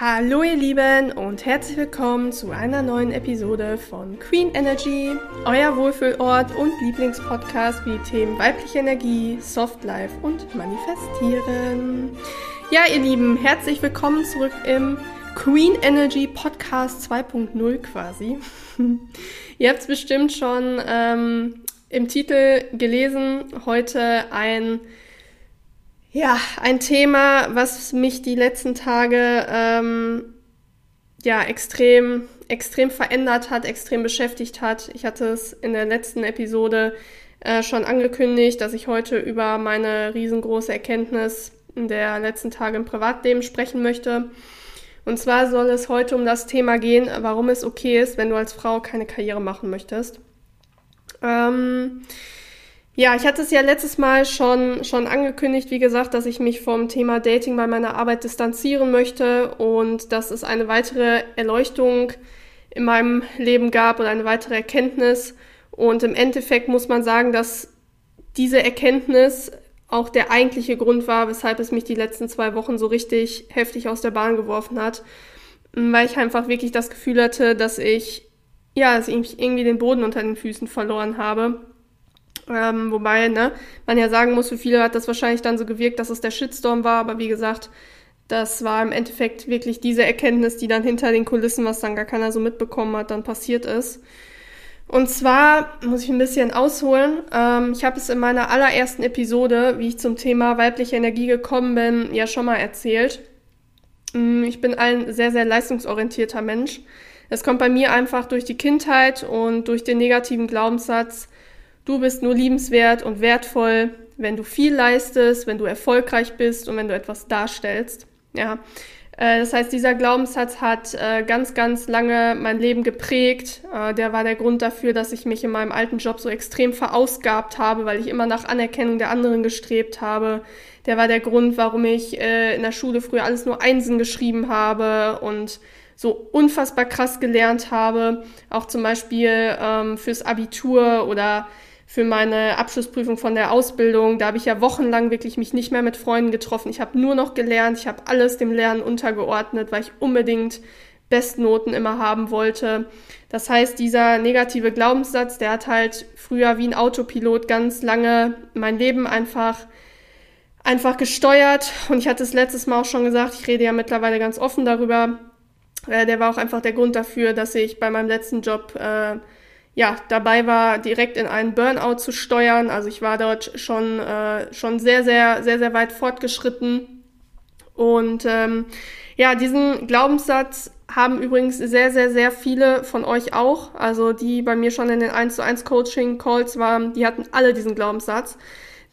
Hallo ihr Lieben und herzlich willkommen zu einer neuen Episode von Queen Energy, euer Wohlfühlort und Lieblingspodcast wie Themen weibliche Energie, Soft Life und Manifestieren. Ja ihr Lieben, herzlich willkommen zurück im Queen Energy Podcast 2.0 quasi. ihr habt es bestimmt schon ähm, im Titel gelesen, heute ein ja, ein Thema, was mich die letzten Tage ähm, ja extrem, extrem verändert hat, extrem beschäftigt hat. Ich hatte es in der letzten Episode äh, schon angekündigt, dass ich heute über meine riesengroße Erkenntnis der letzten Tage im Privatleben sprechen möchte. Und zwar soll es heute um das Thema gehen, warum es okay ist, wenn du als Frau keine Karriere machen möchtest. Ähm, ja, ich hatte es ja letztes Mal schon, schon angekündigt, wie gesagt, dass ich mich vom Thema Dating bei meiner Arbeit distanzieren möchte und dass es eine weitere Erleuchtung in meinem Leben gab oder eine weitere Erkenntnis. Und im Endeffekt muss man sagen, dass diese Erkenntnis auch der eigentliche Grund war, weshalb es mich die letzten zwei Wochen so richtig heftig aus der Bahn geworfen hat. Weil ich einfach wirklich das Gefühl hatte, dass ich, ja, dass ich irgendwie den Boden unter den Füßen verloren habe ähm, wobei, ne, man ja sagen muss, für viele hat das wahrscheinlich dann so gewirkt, dass es der Shitstorm war, aber wie gesagt, das war im Endeffekt wirklich diese Erkenntnis, die dann hinter den Kulissen, was dann gar keiner so mitbekommen hat, dann passiert ist. Und zwar muss ich ein bisschen ausholen. Ähm, ich habe es in meiner allerersten Episode, wie ich zum Thema weibliche Energie gekommen bin, ja schon mal erzählt. Mm, ich bin ein sehr, sehr leistungsorientierter Mensch. Es kommt bei mir einfach durch die Kindheit und durch den negativen Glaubenssatz, Du bist nur liebenswert und wertvoll, wenn du viel leistest, wenn du erfolgreich bist und wenn du etwas darstellst. Ja. Äh, das heißt, dieser Glaubenssatz hat äh, ganz, ganz lange mein Leben geprägt. Äh, der war der Grund dafür, dass ich mich in meinem alten Job so extrem verausgabt habe, weil ich immer nach Anerkennung der anderen gestrebt habe. Der war der Grund, warum ich in der Schule früher alles nur Einsen geschrieben habe und so unfassbar krass gelernt habe. Auch zum Beispiel ähm, fürs Abitur oder für meine Abschlussprüfung von der Ausbildung. Da habe ich ja wochenlang wirklich mich nicht mehr mit Freunden getroffen. Ich habe nur noch gelernt, ich habe alles dem Lernen untergeordnet, weil ich unbedingt Bestnoten immer haben wollte. Das heißt, dieser negative Glaubenssatz, der hat halt früher wie ein Autopilot ganz lange mein Leben einfach einfach gesteuert und ich hatte es letztes Mal auch schon gesagt, ich rede ja mittlerweile ganz offen darüber. Äh, der war auch einfach der Grund dafür, dass ich bei meinem letzten Job äh, ja, dabei war, direkt in einen Burnout zu steuern. Also ich war dort schon, äh, schon sehr, sehr, sehr, sehr weit fortgeschritten. Und ähm, ja, diesen Glaubenssatz haben übrigens sehr, sehr, sehr viele von euch auch. Also die bei mir schon in den 1 zu 1 Coaching Calls waren, die hatten alle diesen Glaubenssatz.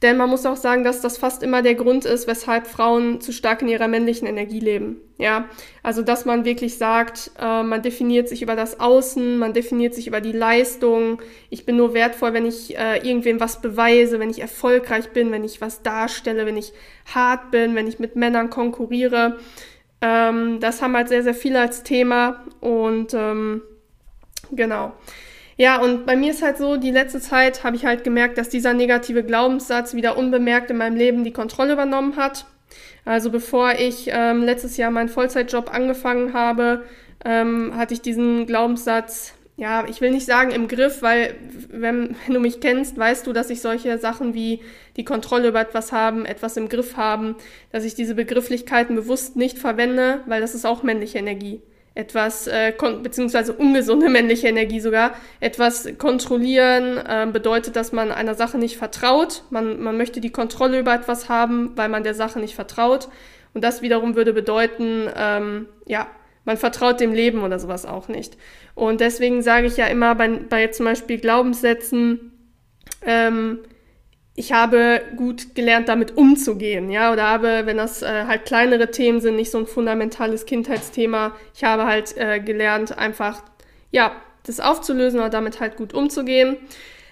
Denn man muss auch sagen, dass das fast immer der Grund ist, weshalb Frauen zu stark in ihrer männlichen Energie leben. Ja, also dass man wirklich sagt, äh, man definiert sich über das Außen, man definiert sich über die Leistung. Ich bin nur wertvoll, wenn ich äh, irgendwem was beweise, wenn ich erfolgreich bin, wenn ich was darstelle, wenn ich hart bin, wenn ich mit Männern konkurriere. Ähm, das haben halt sehr, sehr viele als Thema und ähm, genau. Ja, und bei mir ist halt so, die letzte Zeit habe ich halt gemerkt, dass dieser negative Glaubenssatz wieder unbemerkt in meinem Leben die Kontrolle übernommen hat. Also bevor ich ähm, letztes Jahr meinen Vollzeitjob angefangen habe, ähm, hatte ich diesen Glaubenssatz, ja, ich will nicht sagen im Griff, weil wenn, wenn du mich kennst, weißt du, dass ich solche Sachen wie die Kontrolle über etwas haben, etwas im Griff haben, dass ich diese Begrifflichkeiten bewusst nicht verwende, weil das ist auch männliche Energie etwas, äh, beziehungsweise ungesunde männliche Energie sogar, etwas kontrollieren äh, bedeutet, dass man einer Sache nicht vertraut. Man, man möchte die Kontrolle über etwas haben, weil man der Sache nicht vertraut. Und das wiederum würde bedeuten, ähm, ja, man vertraut dem Leben oder sowas auch nicht. Und deswegen sage ich ja immer bei, bei zum Beispiel Glaubenssätzen, ähm, ich habe gut gelernt, damit umzugehen, ja, oder habe, wenn das äh, halt kleinere Themen sind, nicht so ein fundamentales Kindheitsthema, ich habe halt äh, gelernt, einfach, ja, das aufzulösen oder damit halt gut umzugehen.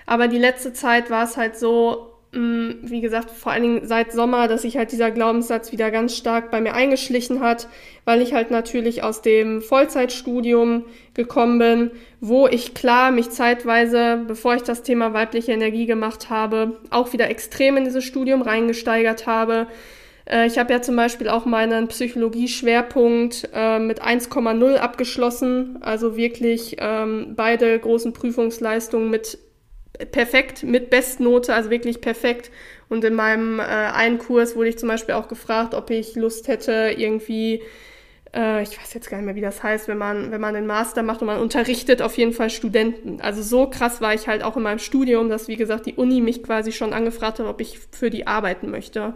Aber die letzte Zeit war es halt so, wie gesagt, vor allen Dingen seit Sommer, dass sich halt dieser Glaubenssatz wieder ganz stark bei mir eingeschlichen hat, weil ich halt natürlich aus dem Vollzeitstudium gekommen bin, wo ich klar mich zeitweise, bevor ich das Thema weibliche Energie gemacht habe, auch wieder extrem in dieses Studium reingesteigert habe. Äh, ich habe ja zum Beispiel auch meinen Psychologie-Schwerpunkt äh, mit 1,0 abgeschlossen, also wirklich ähm, beide großen Prüfungsleistungen mit perfekt, mit Bestnote, also wirklich perfekt. Und in meinem äh, einen Kurs wurde ich zum Beispiel auch gefragt, ob ich Lust hätte, irgendwie äh, ich weiß jetzt gar nicht mehr, wie das heißt, wenn man, wenn man den Master macht und man unterrichtet auf jeden Fall Studenten. Also so krass war ich halt auch in meinem Studium, dass, wie gesagt, die Uni mich quasi schon angefragt hat, ob ich für die arbeiten möchte.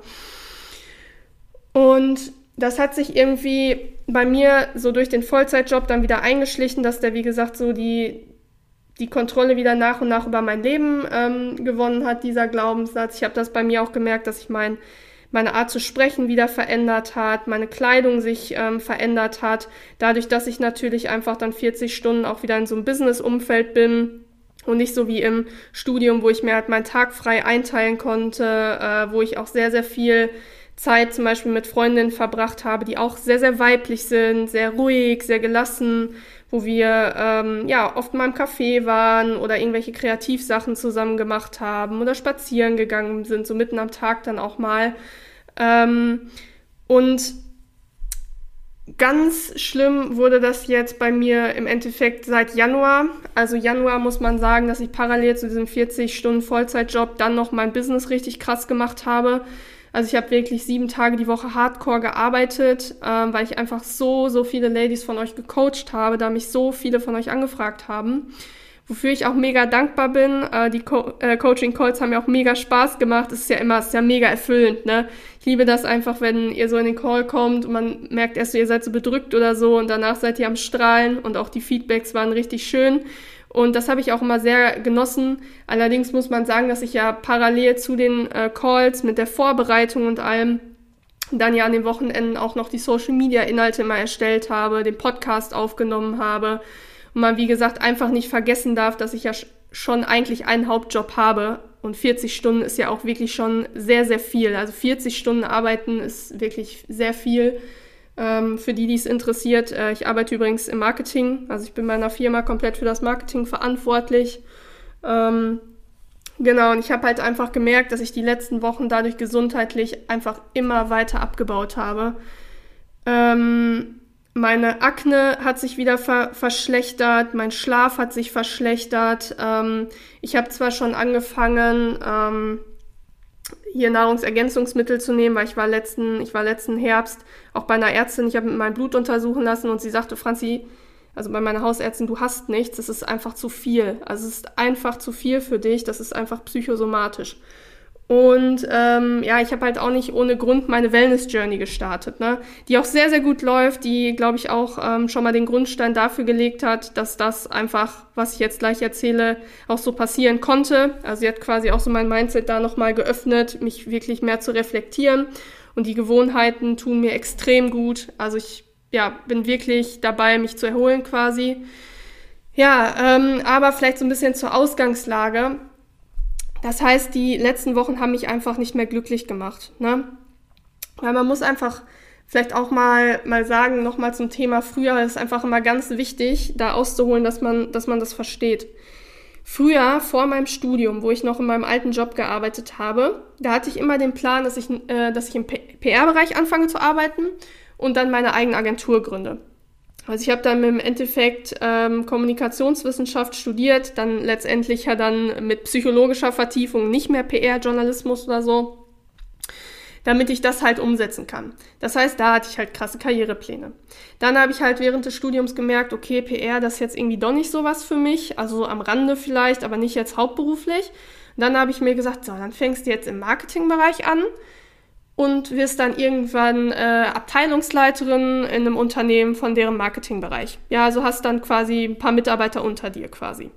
Und das hat sich irgendwie bei mir so durch den Vollzeitjob dann wieder eingeschlichen, dass der, wie gesagt, so die, die Kontrolle wieder nach und nach über mein Leben ähm, gewonnen hat, dieser Glaubenssatz. Ich habe das bei mir auch gemerkt, dass ich mein meine Art zu sprechen wieder verändert hat, meine Kleidung sich ähm, verändert hat, dadurch, dass ich natürlich einfach dann 40 Stunden auch wieder in so einem Business-Umfeld bin und nicht so wie im Studium, wo ich mir halt meinen Tag frei einteilen konnte, äh, wo ich auch sehr, sehr viel Zeit zum Beispiel mit Freundinnen verbracht habe, die auch sehr, sehr weiblich sind, sehr ruhig, sehr gelassen, wo wir ähm, ja oft mal im Café waren oder irgendwelche Kreativsachen zusammen gemacht haben oder spazieren gegangen sind, so mitten am Tag dann auch mal. Ähm, und ganz schlimm wurde das jetzt bei mir im Endeffekt seit Januar. Also Januar muss man sagen, dass ich parallel zu diesem 40 Stunden Vollzeitjob dann noch mein Business richtig krass gemacht habe. Also ich habe wirklich sieben Tage die Woche hardcore gearbeitet, ähm, weil ich einfach so, so viele Ladies von euch gecoacht habe, da mich so viele von euch angefragt haben. Wofür ich auch mega dankbar bin. Äh, die Co äh, Coaching-Calls haben mir auch mega Spaß gemacht. Es ist ja immer, es ist ja mega erfüllend, ne? Ich liebe das einfach, wenn ihr so in den Call kommt und man merkt erst, ihr seid so bedrückt oder so und danach seid ihr am Strahlen und auch die Feedbacks waren richtig schön. Und das habe ich auch immer sehr genossen. Allerdings muss man sagen, dass ich ja parallel zu den äh, Calls mit der Vorbereitung und allem dann ja an den Wochenenden auch noch die Social Media Inhalte immer erstellt habe, den Podcast aufgenommen habe und man wie gesagt einfach nicht vergessen darf, dass ich ja schon eigentlich einen Hauptjob habe und 40 Stunden ist ja auch wirklich schon sehr sehr viel. Also 40 Stunden arbeiten ist wirklich sehr viel. Ähm, für die, die es interessiert, äh, ich arbeite übrigens im Marketing. Also ich bin bei einer Firma komplett für das Marketing verantwortlich. Ähm, genau, und ich habe halt einfach gemerkt, dass ich die letzten Wochen dadurch gesundheitlich einfach immer weiter abgebaut habe. Ähm, meine Akne hat sich wieder ver verschlechtert, mein Schlaf hat sich verschlechtert. Ähm, ich habe zwar schon angefangen, ähm, hier Nahrungsergänzungsmittel zu nehmen, weil ich war letzten, ich war letzten Herbst auch bei einer Ärztin, ich habe mein Blut untersuchen lassen und sie sagte, Franzi, also bei meiner Hausärztin, du hast nichts, es ist einfach zu viel. Also es ist einfach zu viel für dich, das ist einfach psychosomatisch. Und ähm, ja, ich habe halt auch nicht ohne Grund meine Wellness-Journey gestartet, ne? die auch sehr, sehr gut läuft, die, glaube ich, auch ähm, schon mal den Grundstein dafür gelegt hat, dass das einfach, was ich jetzt gleich erzähle, auch so passieren konnte. Also sie hat quasi auch so mein Mindset da nochmal geöffnet, mich wirklich mehr zu reflektieren. Und die Gewohnheiten tun mir extrem gut. Also ich ja, bin wirklich dabei, mich zu erholen quasi. Ja, ähm, aber vielleicht so ein bisschen zur Ausgangslage. Das heißt, die letzten Wochen haben mich einfach nicht mehr glücklich gemacht. Ne? Weil man muss einfach vielleicht auch mal, mal sagen, nochmal zum Thema früher, ist einfach immer ganz wichtig, da auszuholen, dass man, dass man das versteht. Früher, vor meinem Studium, wo ich noch in meinem alten Job gearbeitet habe, da hatte ich immer den Plan, dass ich, äh, dass ich im PR-Bereich anfange zu arbeiten und dann meine eigene Agentur gründe. Also ich habe dann im Endeffekt ähm, Kommunikationswissenschaft studiert, dann letztendlich ja dann mit psychologischer Vertiefung nicht mehr PR-Journalismus oder so, damit ich das halt umsetzen kann. Das heißt, da hatte ich halt krasse Karrierepläne. Dann habe ich halt während des Studiums gemerkt, okay, PR, das ist jetzt irgendwie doch nicht so was für mich, also so am Rande vielleicht, aber nicht jetzt hauptberuflich. Dann habe ich mir gesagt, so, dann fängst du jetzt im Marketingbereich an und wirst dann irgendwann äh, Abteilungsleiterin in einem Unternehmen von deren Marketingbereich. Ja, also hast dann quasi ein paar Mitarbeiter unter dir quasi.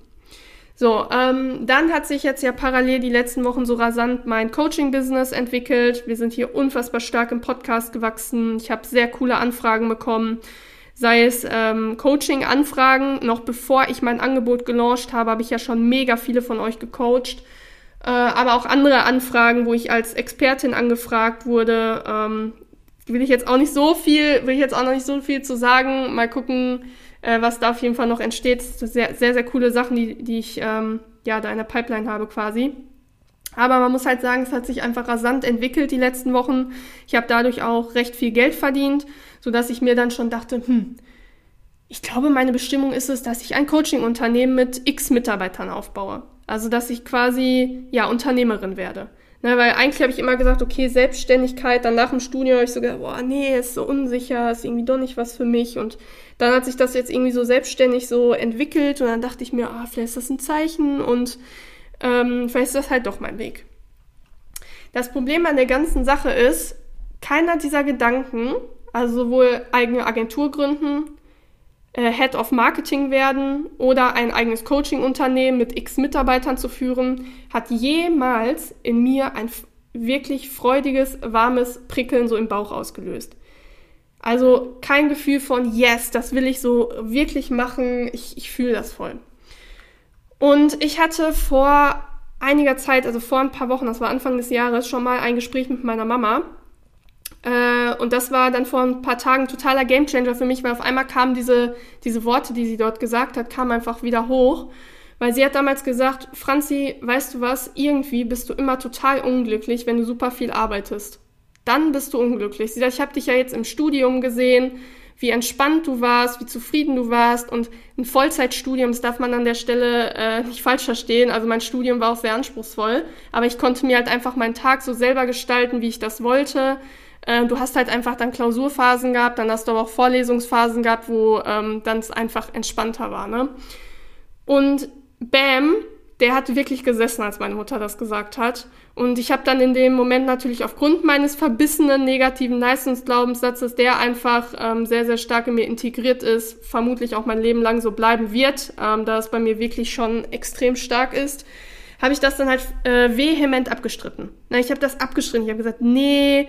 So, ähm, dann hat sich jetzt ja parallel die letzten Wochen so rasant mein Coaching-Business entwickelt. Wir sind hier unfassbar stark im Podcast gewachsen. Ich habe sehr coole Anfragen bekommen. Sei es ähm, Coaching-Anfragen, noch bevor ich mein Angebot gelauncht habe, habe ich ja schon mega viele von euch gecoacht äh, aber auch andere Anfragen, wo ich als Expertin angefragt wurde. Ähm, will ich jetzt auch nicht so viel, will ich jetzt auch noch nicht so viel zu sagen. Mal gucken, äh, was da auf jeden Fall noch entsteht. Sehr, sehr, sehr coole Sachen, die, die ich ähm, ja da in der Pipeline habe quasi. Aber man muss halt sagen, es hat sich einfach rasant entwickelt die letzten Wochen. Ich habe dadurch auch recht viel Geld verdient, sodass ich mir dann schon dachte, hm, ich glaube, meine Bestimmung ist es, dass ich ein Coaching-Unternehmen mit x Mitarbeitern aufbaue. Also, dass ich quasi, ja, Unternehmerin werde. Ne, weil eigentlich habe ich immer gesagt, okay, Selbstständigkeit, dann nach dem Studium habe ich so gedacht, boah, nee, ist so unsicher, ist irgendwie doch nicht was für mich. Und dann hat sich das jetzt irgendwie so selbstständig so entwickelt und dann dachte ich mir, ah, vielleicht ist das ein Zeichen und ähm, vielleicht ist das halt doch mein Weg. Das Problem an der ganzen Sache ist, keiner dieser Gedanken, also sowohl eigene Agentur gründen, äh, Head of Marketing werden oder ein eigenes Coaching-Unternehmen mit x Mitarbeitern zu führen, hat jemals in mir ein wirklich freudiges, warmes Prickeln so im Bauch ausgelöst. Also kein Gefühl von, yes, das will ich so wirklich machen, ich, ich fühle das voll. Und ich hatte vor einiger Zeit, also vor ein paar Wochen, das war Anfang des Jahres, schon mal ein Gespräch mit meiner Mama. Äh, und das war dann vor ein paar Tagen totaler Gamechanger für mich, weil auf einmal kamen diese, diese Worte, die sie dort gesagt hat, kamen einfach wieder hoch. Weil sie hat damals gesagt, Franzi, weißt du was, irgendwie bist du immer total unglücklich, wenn du super viel arbeitest. Dann bist du unglücklich. Sie sagt, ich habe dich ja jetzt im Studium gesehen, wie entspannt du warst, wie zufrieden du warst. Und ein Vollzeitstudium, das darf man an der Stelle äh, nicht falsch verstehen. Also mein Studium war auch sehr anspruchsvoll, aber ich konnte mir halt einfach meinen Tag so selber gestalten, wie ich das wollte. Äh, du hast halt einfach dann Klausurphasen gehabt, dann hast du aber auch Vorlesungsphasen gehabt, wo ähm, dann es einfach entspannter war. Ne? Und Bam, der hat wirklich gesessen, als meine Mutter das gesagt hat. Und ich habe dann in dem Moment natürlich aufgrund meines verbissenen negativen Leistungsglaubenssatzes, der einfach ähm, sehr, sehr stark in mir integriert ist, vermutlich auch mein Leben lang so bleiben wird, ähm, da es bei mir wirklich schon extrem stark ist, habe ich das dann halt äh, vehement abgestritten. Na, ich habe das abgestritten. Ich habe gesagt, nee,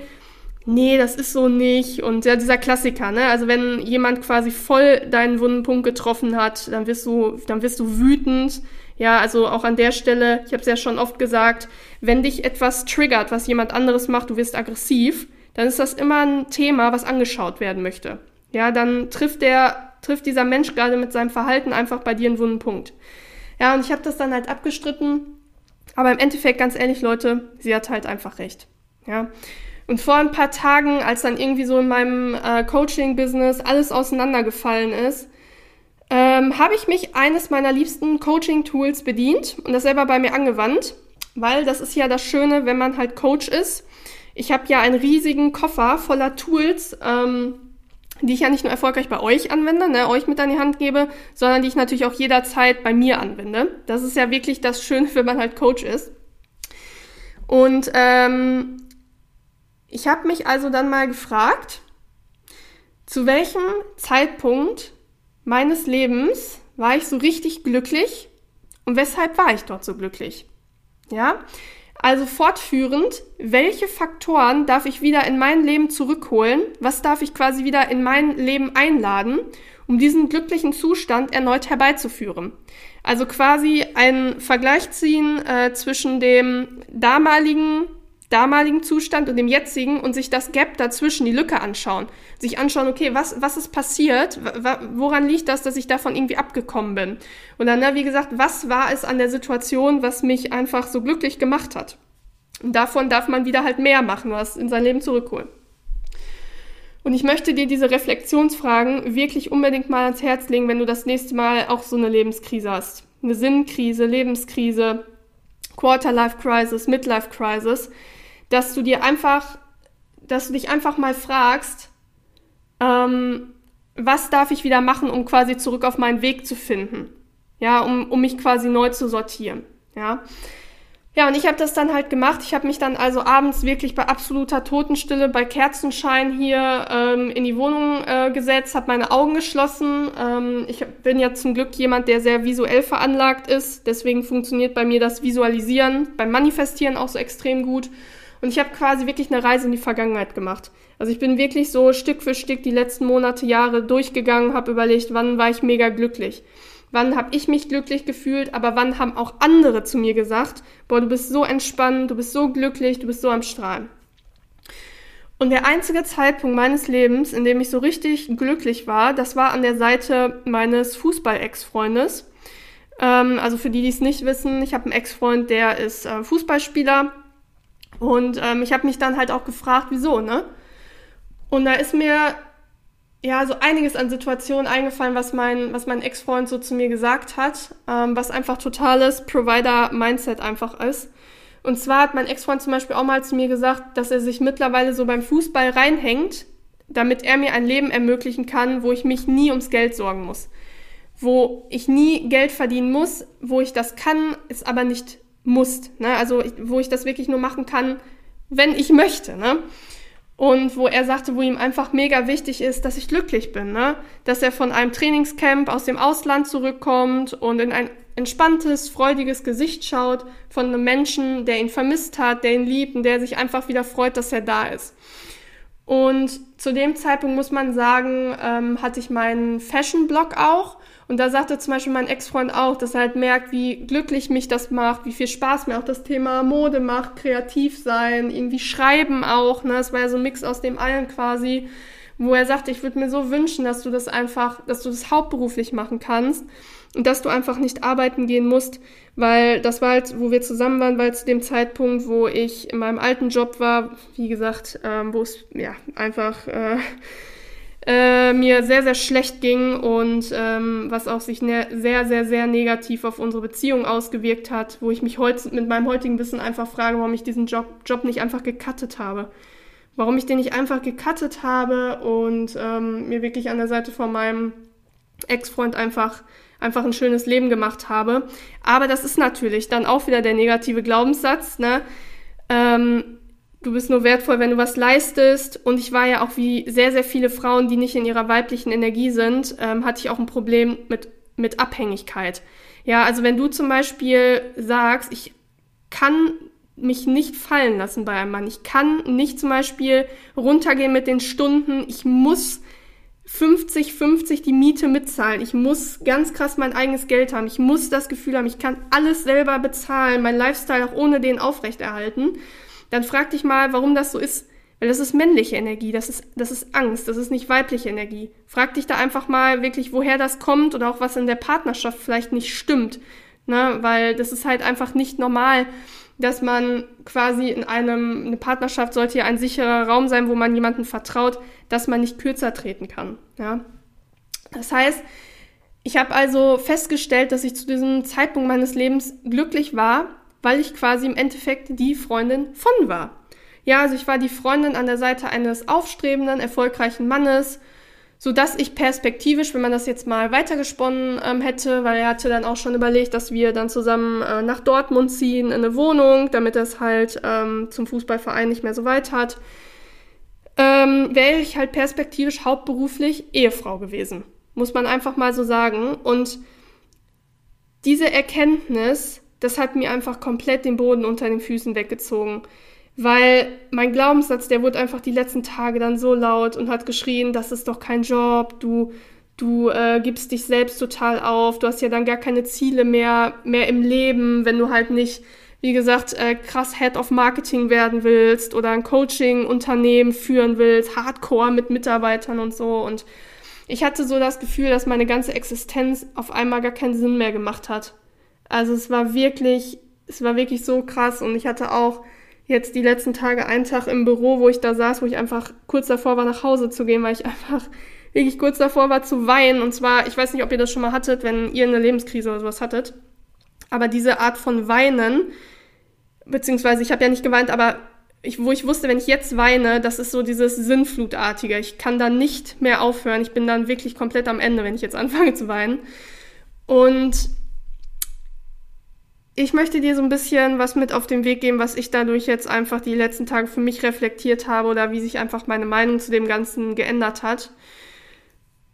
nee, das ist so nicht. Und ja, dieser Klassiker, ne? Also wenn jemand quasi voll deinen wunden Punkt getroffen hat, dann wirst du, dann wirst du wütend ja, also auch an der Stelle, ich habe es ja schon oft gesagt, wenn dich etwas triggert, was jemand anderes macht, du wirst aggressiv, dann ist das immer ein Thema, was angeschaut werden möchte. Ja, dann trifft der, trifft dieser Mensch gerade mit seinem Verhalten einfach bei dir einen wunden Punkt. Ja, und ich habe das dann halt abgestritten, aber im Endeffekt, ganz ehrlich, Leute, sie hat halt einfach recht. Ja. Und vor ein paar Tagen, als dann irgendwie so in meinem äh, Coaching-Business alles auseinandergefallen ist, ähm, habe ich mich eines meiner liebsten Coaching-Tools bedient und das selber bei mir angewandt, weil das ist ja das Schöne, wenn man halt Coach ist. Ich habe ja einen riesigen Koffer voller Tools, ähm, die ich ja nicht nur erfolgreich bei euch anwende, ne, euch mit an die Hand gebe, sondern die ich natürlich auch jederzeit bei mir anwende. Das ist ja wirklich das Schöne, wenn man halt Coach ist. Und ähm, ich habe mich also dann mal gefragt, zu welchem Zeitpunkt meines Lebens war ich so richtig glücklich und weshalb war ich dort so glücklich? Ja? Also fortführend, welche Faktoren darf ich wieder in mein Leben zurückholen? Was darf ich quasi wieder in mein Leben einladen, um diesen glücklichen Zustand erneut herbeizuführen? Also quasi einen Vergleich ziehen äh, zwischen dem damaligen damaligen Zustand und dem jetzigen und sich das Gap dazwischen, die Lücke anschauen. Sich anschauen, okay, was, was ist passiert? Woran liegt das, dass ich davon irgendwie abgekommen bin? Und dann, wie gesagt, was war es an der Situation, was mich einfach so glücklich gemacht hat? Und davon darf man wieder halt mehr machen, was in sein Leben zurückholen. Und ich möchte dir diese Reflexionsfragen wirklich unbedingt mal ans Herz legen, wenn du das nächste Mal auch so eine Lebenskrise hast. Eine Sinnkrise, Lebenskrise, Quarter-Life-Crisis, Midlife-Crisis dass du dir einfach, dass du dich einfach mal fragst, ähm, was darf ich wieder machen, um quasi zurück auf meinen Weg zu finden? Ja, um, um mich quasi neu zu sortieren. Ja. Ja, und ich habe das dann halt gemacht. Ich habe mich dann also abends wirklich bei absoluter Totenstille, bei Kerzenschein hier ähm, in die Wohnung äh, gesetzt, habe meine Augen geschlossen. Ähm, ich bin ja zum Glück jemand, der sehr visuell veranlagt ist. Deswegen funktioniert bei mir das Visualisieren beim Manifestieren auch so extrem gut. Und ich habe quasi wirklich eine Reise in die Vergangenheit gemacht. Also ich bin wirklich so Stück für Stück die letzten Monate, Jahre durchgegangen, habe überlegt, wann war ich mega glücklich. Wann habe ich mich glücklich gefühlt, aber wann haben auch andere zu mir gesagt, boah, du bist so entspannt, du bist so glücklich, du bist so am Strahlen. Und der einzige Zeitpunkt meines Lebens, in dem ich so richtig glücklich war, das war an der Seite meines Fußball-Ex-Freundes. Ähm, also für die, die es nicht wissen, ich habe einen Ex-Freund, der ist äh, Fußballspieler und ähm, ich habe mich dann halt auch gefragt, wieso, ne? Und da ist mir ja so einiges an Situationen eingefallen, was mein, was mein Ex-Freund so zu mir gesagt hat, ähm, was einfach totales Provider-Mindset einfach ist. Und zwar hat mein Ex-Freund zum Beispiel auch mal zu mir gesagt, dass er sich mittlerweile so beim Fußball reinhängt, damit er mir ein Leben ermöglichen kann, wo ich mich nie ums Geld sorgen muss. Wo ich nie Geld verdienen muss, wo ich das kann, es aber nicht muss. Ne? Also wo ich das wirklich nur machen kann, wenn ich möchte. Ne? Und wo er sagte, wo ihm einfach mega wichtig ist, dass ich glücklich bin, ne? Dass er von einem Trainingscamp aus dem Ausland zurückkommt und in ein entspanntes, freudiges Gesicht schaut von einem Menschen, der ihn vermisst hat, der ihn liebt und der sich einfach wieder freut, dass er da ist. Und zu dem Zeitpunkt muss man sagen, ähm, hatte ich meinen Fashion-Blog auch. Und da sagte zum Beispiel mein Ex-Freund auch, dass er halt merkt, wie glücklich mich das macht, wie viel Spaß mir auch das Thema Mode macht, kreativ sein, irgendwie schreiben auch. Ne? Das war ja so ein Mix aus dem allen quasi, wo er sagte, ich würde mir so wünschen, dass du das einfach, dass du das hauptberuflich machen kannst und dass du einfach nicht arbeiten gehen musst, weil das war halt, wo wir zusammen waren, weil zu dem Zeitpunkt, wo ich in meinem alten Job war, wie gesagt, ähm, wo es ja einfach äh, äh, mir sehr, sehr schlecht ging und ähm, was auch sich ne sehr, sehr, sehr negativ auf unsere Beziehung ausgewirkt hat, wo ich mich heute mit meinem heutigen Wissen einfach frage, warum ich diesen Job, Job nicht einfach gecuttet habe. Warum ich den nicht einfach gecuttet habe und ähm, mir wirklich an der Seite von meinem Ex-Freund einfach einfach ein schönes Leben gemacht habe. Aber das ist natürlich dann auch wieder der negative Glaubenssatz, ne? Ähm, du bist nur wertvoll, wenn du was leistest. Und ich war ja auch wie sehr, sehr viele Frauen, die nicht in ihrer weiblichen Energie sind, ähm, hatte ich auch ein Problem mit, mit Abhängigkeit. Ja, also wenn du zum Beispiel sagst, ich kann mich nicht fallen lassen bei einem Mann. Ich kann nicht zum Beispiel runtergehen mit den Stunden. Ich muss 50, 50 die Miete mitzahlen. Ich muss ganz krass mein eigenes Geld haben. Ich muss das Gefühl haben, ich kann alles selber bezahlen, mein Lifestyle auch ohne den aufrechterhalten. Dann frag dich mal, warum das so ist. Weil das ist männliche Energie, das ist, das ist Angst, das ist nicht weibliche Energie. Frag dich da einfach mal wirklich, woher das kommt oder auch was in der Partnerschaft vielleicht nicht stimmt. Ne? Weil das ist halt einfach nicht normal, dass man quasi in einem, eine Partnerschaft sollte ja ein sicherer Raum sein, wo man jemanden vertraut, dass man nicht kürzer treten kann. Ja? Das heißt, ich habe also festgestellt, dass ich zu diesem Zeitpunkt meines Lebens glücklich war, weil ich quasi im Endeffekt die Freundin von war. Ja, also ich war die Freundin an der Seite eines aufstrebenden, erfolgreichen Mannes, so dass ich perspektivisch, wenn man das jetzt mal weitergesponnen ähm, hätte, weil er hatte dann auch schon überlegt, dass wir dann zusammen äh, nach Dortmund ziehen in eine Wohnung, damit es halt ähm, zum Fußballverein nicht mehr so weit hat, ähm, wäre ich halt perspektivisch hauptberuflich Ehefrau gewesen. Muss man einfach mal so sagen. Und diese Erkenntnis, das hat mir einfach komplett den Boden unter den Füßen weggezogen. Weil mein Glaubenssatz, der wurde einfach die letzten Tage dann so laut und hat geschrien, das ist doch kein Job, du, du äh, gibst dich selbst total auf, du hast ja dann gar keine Ziele mehr, mehr im Leben, wenn du halt nicht, wie gesagt, äh, krass Head of Marketing werden willst oder ein Coaching-Unternehmen führen willst, hardcore mit Mitarbeitern und so. Und ich hatte so das Gefühl, dass meine ganze Existenz auf einmal gar keinen Sinn mehr gemacht hat. Also es war wirklich, es war wirklich so krass und ich hatte auch jetzt die letzten Tage einen Tag im Büro, wo ich da saß, wo ich einfach kurz davor war, nach Hause zu gehen, weil ich einfach wirklich kurz davor war zu weinen. Und zwar, ich weiß nicht, ob ihr das schon mal hattet, wenn ihr eine Lebenskrise oder sowas hattet. Aber diese Art von Weinen, beziehungsweise ich habe ja nicht geweint, aber ich, wo ich wusste, wenn ich jetzt weine, das ist so dieses Sinnflutartige. Ich kann da nicht mehr aufhören. Ich bin dann wirklich komplett am Ende, wenn ich jetzt anfange zu weinen. Und ich möchte dir so ein bisschen was mit auf den Weg geben, was ich dadurch jetzt einfach die letzten Tage für mich reflektiert habe oder wie sich einfach meine Meinung zu dem Ganzen geändert hat.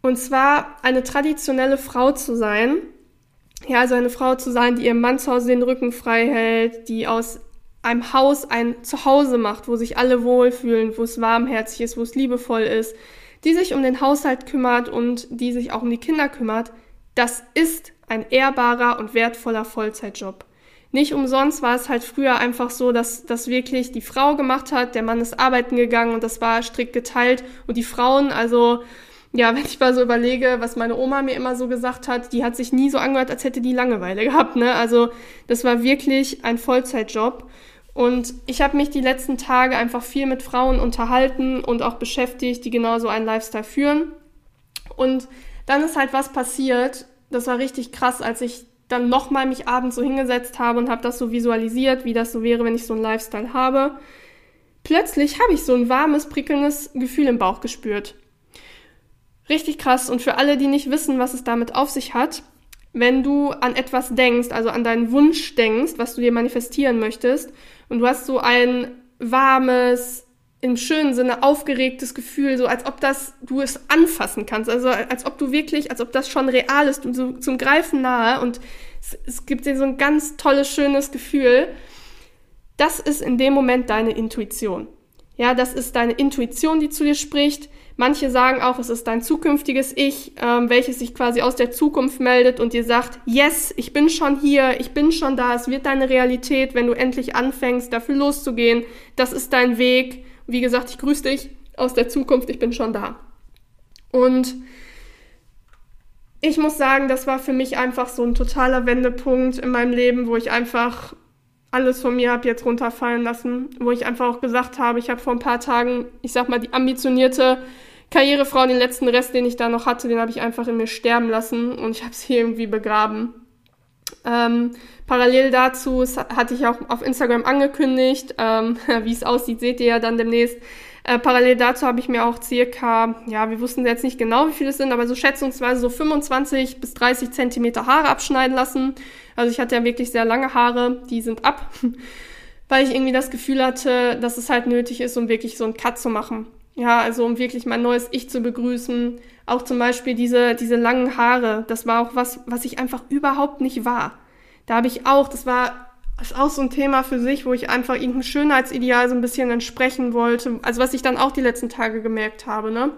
Und zwar eine traditionelle Frau zu sein. Ja, also eine Frau zu sein, die ihrem Mann zu Hause den Rücken frei hält, die aus einem Haus ein Zuhause macht, wo sich alle wohlfühlen, wo es warmherzig ist, wo es liebevoll ist, die sich um den Haushalt kümmert und die sich auch um die Kinder kümmert. Das ist ein ehrbarer und wertvoller Vollzeitjob. Nicht umsonst war es halt früher einfach so, dass das wirklich die Frau gemacht hat, der Mann ist arbeiten gegangen und das war strikt geteilt und die Frauen, also ja, wenn ich mal so überlege, was meine Oma mir immer so gesagt hat, die hat sich nie so angehört, als hätte die Langeweile gehabt. Ne? Also das war wirklich ein Vollzeitjob. Und ich habe mich die letzten Tage einfach viel mit Frauen unterhalten und auch beschäftigt, die genauso einen Lifestyle führen. Und dann ist halt was passiert. Das war richtig krass, als ich dann nochmal mich abends so hingesetzt habe und habe das so visualisiert, wie das so wäre, wenn ich so einen Lifestyle habe. Plötzlich habe ich so ein warmes, prickelndes Gefühl im Bauch gespürt. Richtig krass. Und für alle, die nicht wissen, was es damit auf sich hat, wenn du an etwas denkst, also an deinen Wunsch denkst, was du dir manifestieren möchtest, und du hast so ein warmes, im schönen Sinne aufgeregtes Gefühl, so als ob das du es anfassen kannst, also als ob du wirklich, als ob das schon real ist und so zum Greifen nahe und es, es gibt dir so ein ganz tolles, schönes Gefühl. Das ist in dem Moment deine Intuition. Ja, das ist deine Intuition, die zu dir spricht. Manche sagen auch, es ist dein zukünftiges Ich, ähm, welches sich quasi aus der Zukunft meldet und dir sagt, yes, ich bin schon hier, ich bin schon da, es wird deine Realität, wenn du endlich anfängst, dafür loszugehen. Das ist dein Weg. Wie gesagt, ich grüße dich aus der Zukunft, ich bin schon da. Und ich muss sagen, das war für mich einfach so ein totaler Wendepunkt in meinem Leben, wo ich einfach alles von mir habe jetzt runterfallen lassen, wo ich einfach auch gesagt habe, ich habe vor ein paar Tagen, ich sag mal, die ambitionierte Karrierefrau, den letzten Rest, den ich da noch hatte, den habe ich einfach in mir sterben lassen und ich habe es hier irgendwie begraben. Ähm, parallel dazu hatte ich auch auf Instagram angekündigt, ähm, wie es aussieht, seht ihr ja dann demnächst. Äh, parallel dazu habe ich mir auch circa, ja, wir wussten jetzt nicht genau, wie viele es sind, aber so schätzungsweise so 25 bis 30 Zentimeter Haare abschneiden lassen. Also ich hatte ja wirklich sehr lange Haare, die sind ab, weil ich irgendwie das Gefühl hatte, dass es halt nötig ist, um wirklich so einen Cut zu machen. Ja, also um wirklich mein neues Ich zu begrüßen. Auch zum Beispiel diese, diese langen Haare, das war auch was, was ich einfach überhaupt nicht war. Da habe ich auch, das war ist auch so ein Thema für sich, wo ich einfach irgendein Schönheitsideal so ein bisschen entsprechen wollte. Also was ich dann auch die letzten Tage gemerkt habe, ne?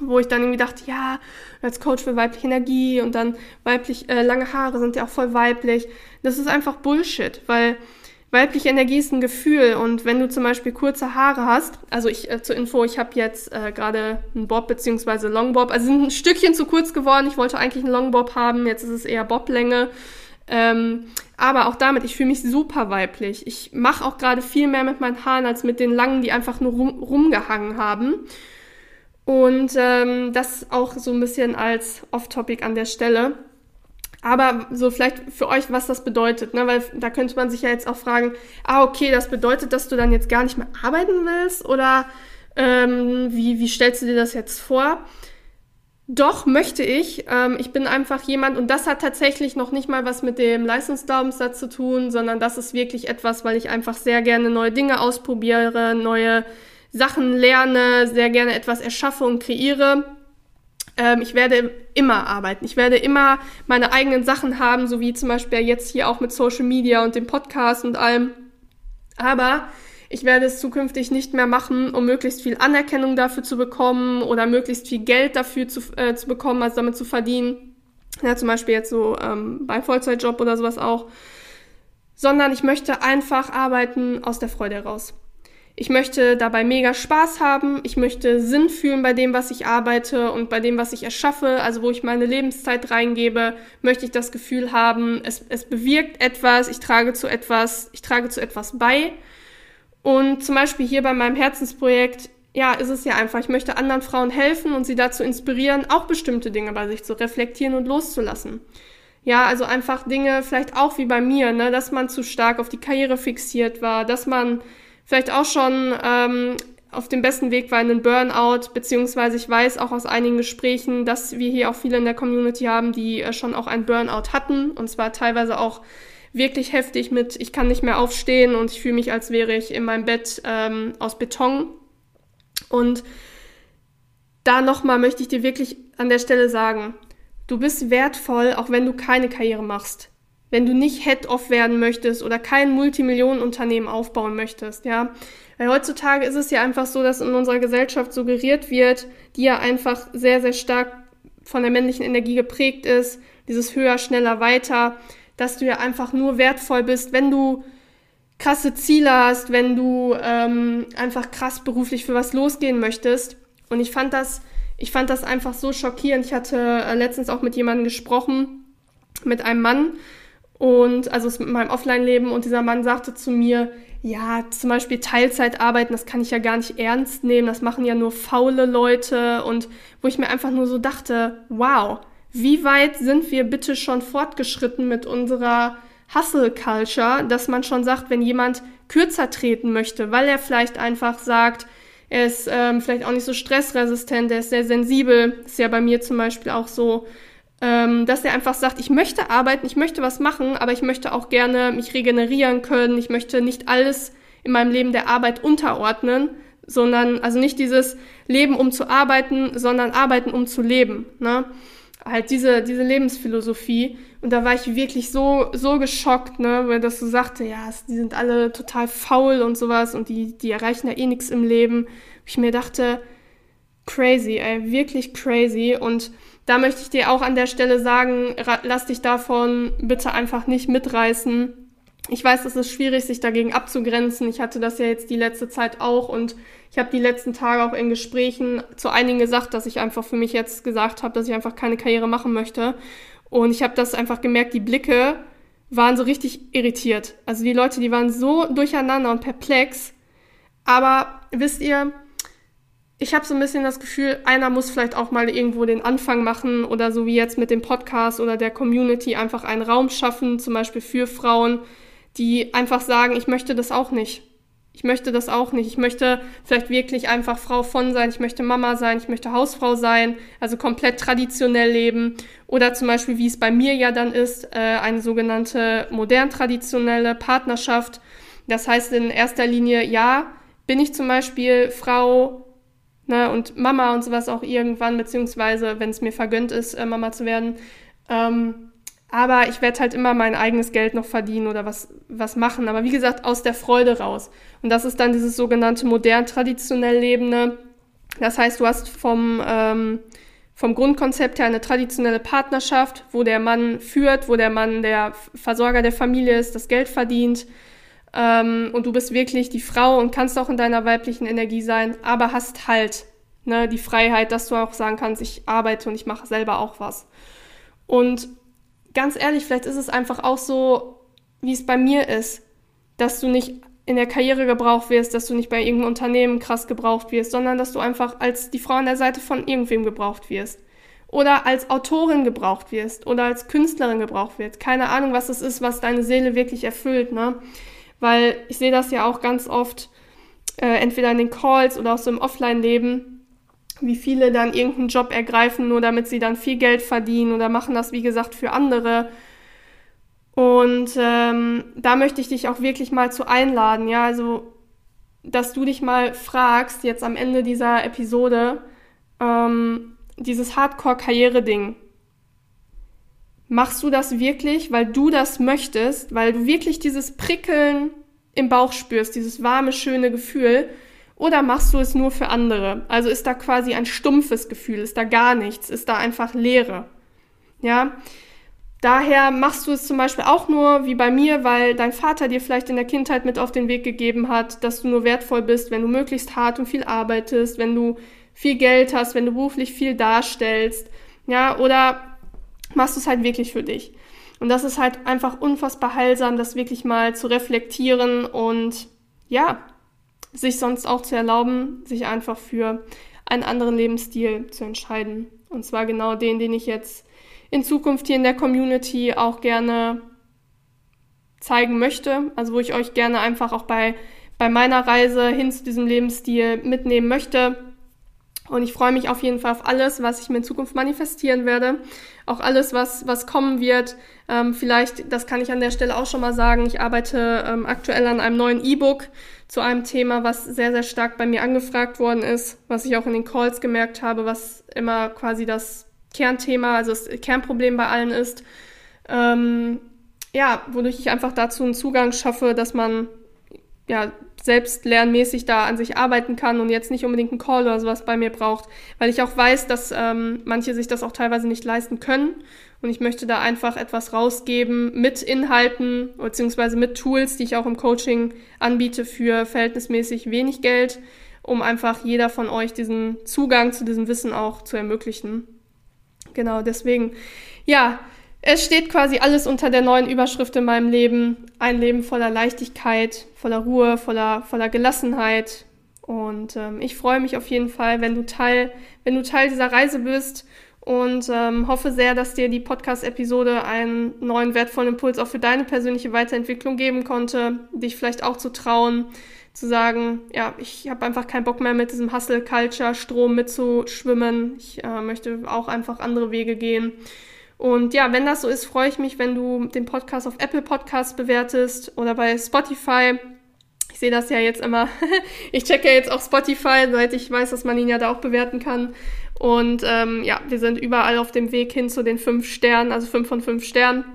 Wo ich dann irgendwie dachte, ja, als Coach für weibliche Energie und dann weiblich, äh, lange Haare sind ja auch voll weiblich. Das ist einfach Bullshit, weil weibliche Energie ist ein Gefühl und wenn du zum Beispiel kurze Haare hast, also ich äh, zur Info, ich habe jetzt äh, gerade einen Bob beziehungsweise Longbob, also sind ein Stückchen zu kurz geworden. Ich wollte eigentlich einen Longbob haben, jetzt ist es eher Boblänge. Ähm, aber auch damit, ich fühle mich super weiblich. Ich mache auch gerade viel mehr mit meinen Haaren als mit den langen, die einfach nur rum, rumgehangen haben. Und ähm, das auch so ein bisschen als Off-Topic an der Stelle. Aber so vielleicht für euch, was das bedeutet, ne? weil da könnte man sich ja jetzt auch fragen, ah, okay, das bedeutet, dass du dann jetzt gar nicht mehr arbeiten willst oder ähm, wie, wie stellst du dir das jetzt vor? Doch, möchte ich. Ähm, ich bin einfach jemand, und das hat tatsächlich noch nicht mal was mit dem Leistungsglaubenssatz zu tun, sondern das ist wirklich etwas, weil ich einfach sehr gerne neue Dinge ausprobiere, neue Sachen lerne, sehr gerne etwas erschaffe und kreiere. Ähm, ich werde immer arbeiten. Ich werde immer meine eigenen Sachen haben, so wie zum Beispiel jetzt hier auch mit Social Media und dem Podcast und allem. Aber ich werde es zukünftig nicht mehr machen, um möglichst viel Anerkennung dafür zu bekommen oder möglichst viel Geld dafür zu, äh, zu bekommen, also damit zu verdienen. Ja, zum Beispiel jetzt so ähm, bei Vollzeitjob oder sowas auch. Sondern ich möchte einfach arbeiten aus der Freude heraus. Ich möchte dabei mega Spaß haben. Ich möchte Sinn fühlen bei dem, was ich arbeite und bei dem, was ich erschaffe. Also wo ich meine Lebenszeit reingebe, möchte ich das Gefühl haben, es, es bewirkt etwas, ich trage zu etwas, ich trage zu etwas bei. Und zum Beispiel hier bei meinem Herzensprojekt, ja, ist es ja einfach, ich möchte anderen Frauen helfen und sie dazu inspirieren, auch bestimmte Dinge bei sich zu reflektieren und loszulassen. Ja, also einfach Dinge, vielleicht auch wie bei mir, ne, dass man zu stark auf die Karriere fixiert war, dass man vielleicht auch schon ähm, auf dem besten Weg war in den Burnout, beziehungsweise ich weiß auch aus einigen Gesprächen, dass wir hier auch viele in der Community haben, die äh, schon auch ein Burnout hatten und zwar teilweise auch wirklich heftig mit, ich kann nicht mehr aufstehen und ich fühle mich, als wäre ich in meinem Bett ähm, aus Beton. Und da nochmal möchte ich dir wirklich an der Stelle sagen, du bist wertvoll, auch wenn du keine Karriere machst. Wenn du nicht Head-Off werden möchtest oder kein Multimillionenunternehmen aufbauen möchtest, ja. Weil heutzutage ist es ja einfach so, dass in unserer Gesellschaft suggeriert wird, die ja einfach sehr, sehr stark von der männlichen Energie geprägt ist, dieses höher, schneller, weiter dass du ja einfach nur wertvoll bist, wenn du krasse Ziele hast, wenn du ähm, einfach krass beruflich für was losgehen möchtest. Und ich fand das ich fand das einfach so schockierend. Ich hatte äh, letztens auch mit jemandem gesprochen, mit einem Mann, und also aus meinem Offline-Leben und dieser Mann sagte zu mir, ja, zum Beispiel Teilzeit arbeiten, das kann ich ja gar nicht ernst nehmen, das machen ja nur faule Leute. Und wo ich mir einfach nur so dachte, wow, wie weit sind wir bitte schon fortgeschritten mit unserer Hustle Culture, dass man schon sagt, wenn jemand kürzer treten möchte, weil er vielleicht einfach sagt, er ist ähm, vielleicht auch nicht so stressresistent, er ist sehr sensibel, ist ja bei mir zum Beispiel auch so, ähm, dass er einfach sagt, ich möchte arbeiten, ich möchte was machen, aber ich möchte auch gerne mich regenerieren können, ich möchte nicht alles in meinem Leben der Arbeit unterordnen, sondern also nicht dieses Leben um zu arbeiten, sondern arbeiten um zu leben. Ne? Halt diese, diese Lebensphilosophie. Und da war ich wirklich so, so geschockt, ne, weil das so sagte, ja, die sind alle total faul und sowas und die, die erreichen ja eh nichts im Leben. Ich mir dachte, crazy, ey, wirklich crazy. Und da möchte ich dir auch an der Stelle sagen, lass dich davon bitte einfach nicht mitreißen. Ich weiß, es ist schwierig, sich dagegen abzugrenzen. Ich hatte das ja jetzt die letzte Zeit auch und ich habe die letzten Tage auch in Gesprächen zu einigen gesagt, dass ich einfach für mich jetzt gesagt habe, dass ich einfach keine Karriere machen möchte. Und ich habe das einfach gemerkt, die Blicke waren so richtig irritiert. Also die Leute, die waren so durcheinander und perplex. Aber wisst ihr, ich habe so ein bisschen das Gefühl, einer muss vielleicht auch mal irgendwo den Anfang machen oder so wie jetzt mit dem Podcast oder der Community einfach einen Raum schaffen, zum Beispiel für Frauen, die einfach sagen, ich möchte das auch nicht. Ich möchte das auch nicht. Ich möchte vielleicht wirklich einfach Frau von sein. Ich möchte Mama sein. Ich möchte Hausfrau sein. Also komplett traditionell leben. Oder zum Beispiel, wie es bei mir ja dann ist, äh, eine sogenannte modern traditionelle Partnerschaft. Das heißt in erster Linie, ja, bin ich zum Beispiel Frau, ne, und Mama und sowas auch irgendwann, beziehungsweise wenn es mir vergönnt ist, äh, Mama zu werden. Ähm, aber ich werde halt immer mein eigenes Geld noch verdienen oder was, was machen. Aber wie gesagt, aus der Freude raus. Und das ist dann dieses sogenannte modern traditionell Lebende. Das heißt, du hast vom, ähm, vom Grundkonzept her eine traditionelle Partnerschaft, wo der Mann führt, wo der Mann der Versorger der Familie ist, das Geld verdient, ähm, und du bist wirklich die Frau und kannst auch in deiner weiblichen Energie sein, aber hast halt ne, die Freiheit, dass du auch sagen kannst, ich arbeite und ich mache selber auch was. Und ganz ehrlich, vielleicht ist es einfach auch so, wie es bei mir ist, dass du nicht in der Karriere gebraucht wirst, dass du nicht bei irgendeinem Unternehmen krass gebraucht wirst, sondern dass du einfach als die Frau an der Seite von irgendwem gebraucht wirst. Oder als Autorin gebraucht wirst oder als Künstlerin gebraucht wirst. Keine Ahnung, was es ist, was deine Seele wirklich erfüllt, ne? Weil ich sehe das ja auch ganz oft, äh, entweder in den Calls oder auch so im Offline-Leben, wie viele dann irgendeinen Job ergreifen, nur damit sie dann viel Geld verdienen oder machen das, wie gesagt, für andere. Und ähm, da möchte ich dich auch wirklich mal zu einladen, ja, also, dass du dich mal fragst, jetzt am Ende dieser Episode, ähm, dieses Hardcore-Karriere-Ding, Machst du das wirklich, weil du das möchtest, weil du wirklich dieses Prickeln im Bauch spürst, dieses warme, schöne Gefühl? Oder machst du es nur für andere? Also ist da quasi ein stumpfes Gefühl, ist da gar nichts, ist da einfach Leere. Ja? Daher machst du es zum Beispiel auch nur wie bei mir, weil dein Vater dir vielleicht in der Kindheit mit auf den Weg gegeben hat, dass du nur wertvoll bist, wenn du möglichst hart und viel arbeitest, wenn du viel Geld hast, wenn du beruflich viel darstellst. Ja, oder machst du es halt wirklich für dich. Und das ist halt einfach unfassbar heilsam, das wirklich mal zu reflektieren und ja, sich sonst auch zu erlauben, sich einfach für einen anderen Lebensstil zu entscheiden. Und zwar genau den, den ich jetzt in Zukunft hier in der Community auch gerne zeigen möchte. Also wo ich euch gerne einfach auch bei, bei meiner Reise hin zu diesem Lebensstil mitnehmen möchte. Und ich freue mich auf jeden Fall auf alles, was ich mir in Zukunft manifestieren werde. Auch alles, was, was kommen wird. Ähm, vielleicht, das kann ich an der Stelle auch schon mal sagen, ich arbeite ähm, aktuell an einem neuen E-Book zu einem Thema, was sehr, sehr stark bei mir angefragt worden ist, was ich auch in den Calls gemerkt habe, was immer quasi das Kernthema, also das Kernproblem bei allen ist. Ähm, ja, wodurch ich einfach dazu einen Zugang schaffe, dass man ja, selbst lernmäßig da an sich arbeiten kann und jetzt nicht unbedingt einen Call oder sowas bei mir braucht, weil ich auch weiß, dass ähm, manche sich das auch teilweise nicht leisten können und ich möchte da einfach etwas rausgeben mit Inhalten beziehungsweise mit Tools, die ich auch im Coaching anbiete für verhältnismäßig wenig Geld um einfach jeder von euch diesen Zugang zu diesem Wissen auch zu ermöglichen. Genau, deswegen, ja, es steht quasi alles unter der neuen Überschrift in meinem Leben. Ein Leben voller Leichtigkeit, voller Ruhe, voller, voller Gelassenheit. Und ähm, ich freue mich auf jeden Fall, wenn du Teil, wenn du Teil dieser Reise bist und ähm, hoffe sehr, dass dir die Podcast-Episode einen neuen wertvollen Impuls auch für deine persönliche Weiterentwicklung geben konnte, dich vielleicht auch zu trauen, zu sagen, ja, ich habe einfach keinen Bock mehr mit diesem Hustle-Culture-Strom mitzuschwimmen. Ich äh, möchte auch einfach andere Wege gehen. Und ja, wenn das so ist, freue ich mich, wenn du den Podcast auf Apple Podcasts bewertest oder bei Spotify. Ich sehe das ja jetzt immer. ich checke ja jetzt auch Spotify, seit ich weiß, dass man ihn ja da auch bewerten kann. Und ähm, ja, wir sind überall auf dem Weg hin zu den fünf Sternen, also fünf von fünf Sternen.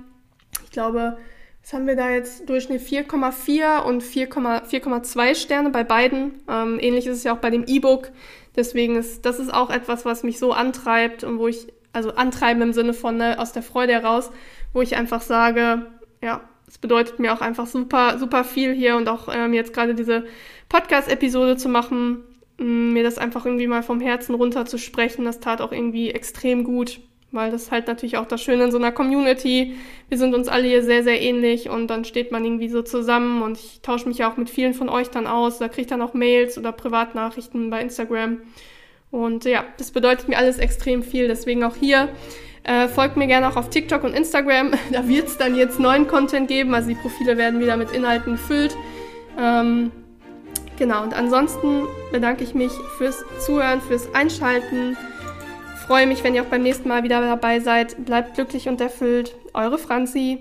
Ich glaube, was haben wir da jetzt? Durchschnitt 4,4 und 4,2 Sterne bei beiden. Ähm, ähnlich ist es ja auch bei dem E-Book. Deswegen ist das ist auch etwas, was mich so antreibt und wo ich also antreiben im Sinne von ne, aus der Freude heraus, wo ich einfach sage, ja, es bedeutet mir auch einfach super, super viel hier und auch ähm, jetzt gerade diese Podcast-Episode zu machen, mm, mir das einfach irgendwie mal vom Herzen runter zu sprechen, das tat auch irgendwie extrem gut, weil das halt natürlich auch das Schöne in so einer Community. Wir sind uns alle hier sehr, sehr ähnlich und dann steht man irgendwie so zusammen und ich tausche mich ja auch mit vielen von euch dann aus, da kriege ich dann auch Mails oder Privatnachrichten bei Instagram. Und ja, das bedeutet mir alles extrem viel. Deswegen auch hier. Äh, folgt mir gerne auch auf TikTok und Instagram. Da wird es dann jetzt neuen Content geben. Also die Profile werden wieder mit Inhalten gefüllt. Ähm, genau, und ansonsten bedanke ich mich fürs Zuhören, fürs Einschalten. Freue mich, wenn ihr auch beim nächsten Mal wieder dabei seid. Bleibt glücklich und erfüllt. Eure Franzi.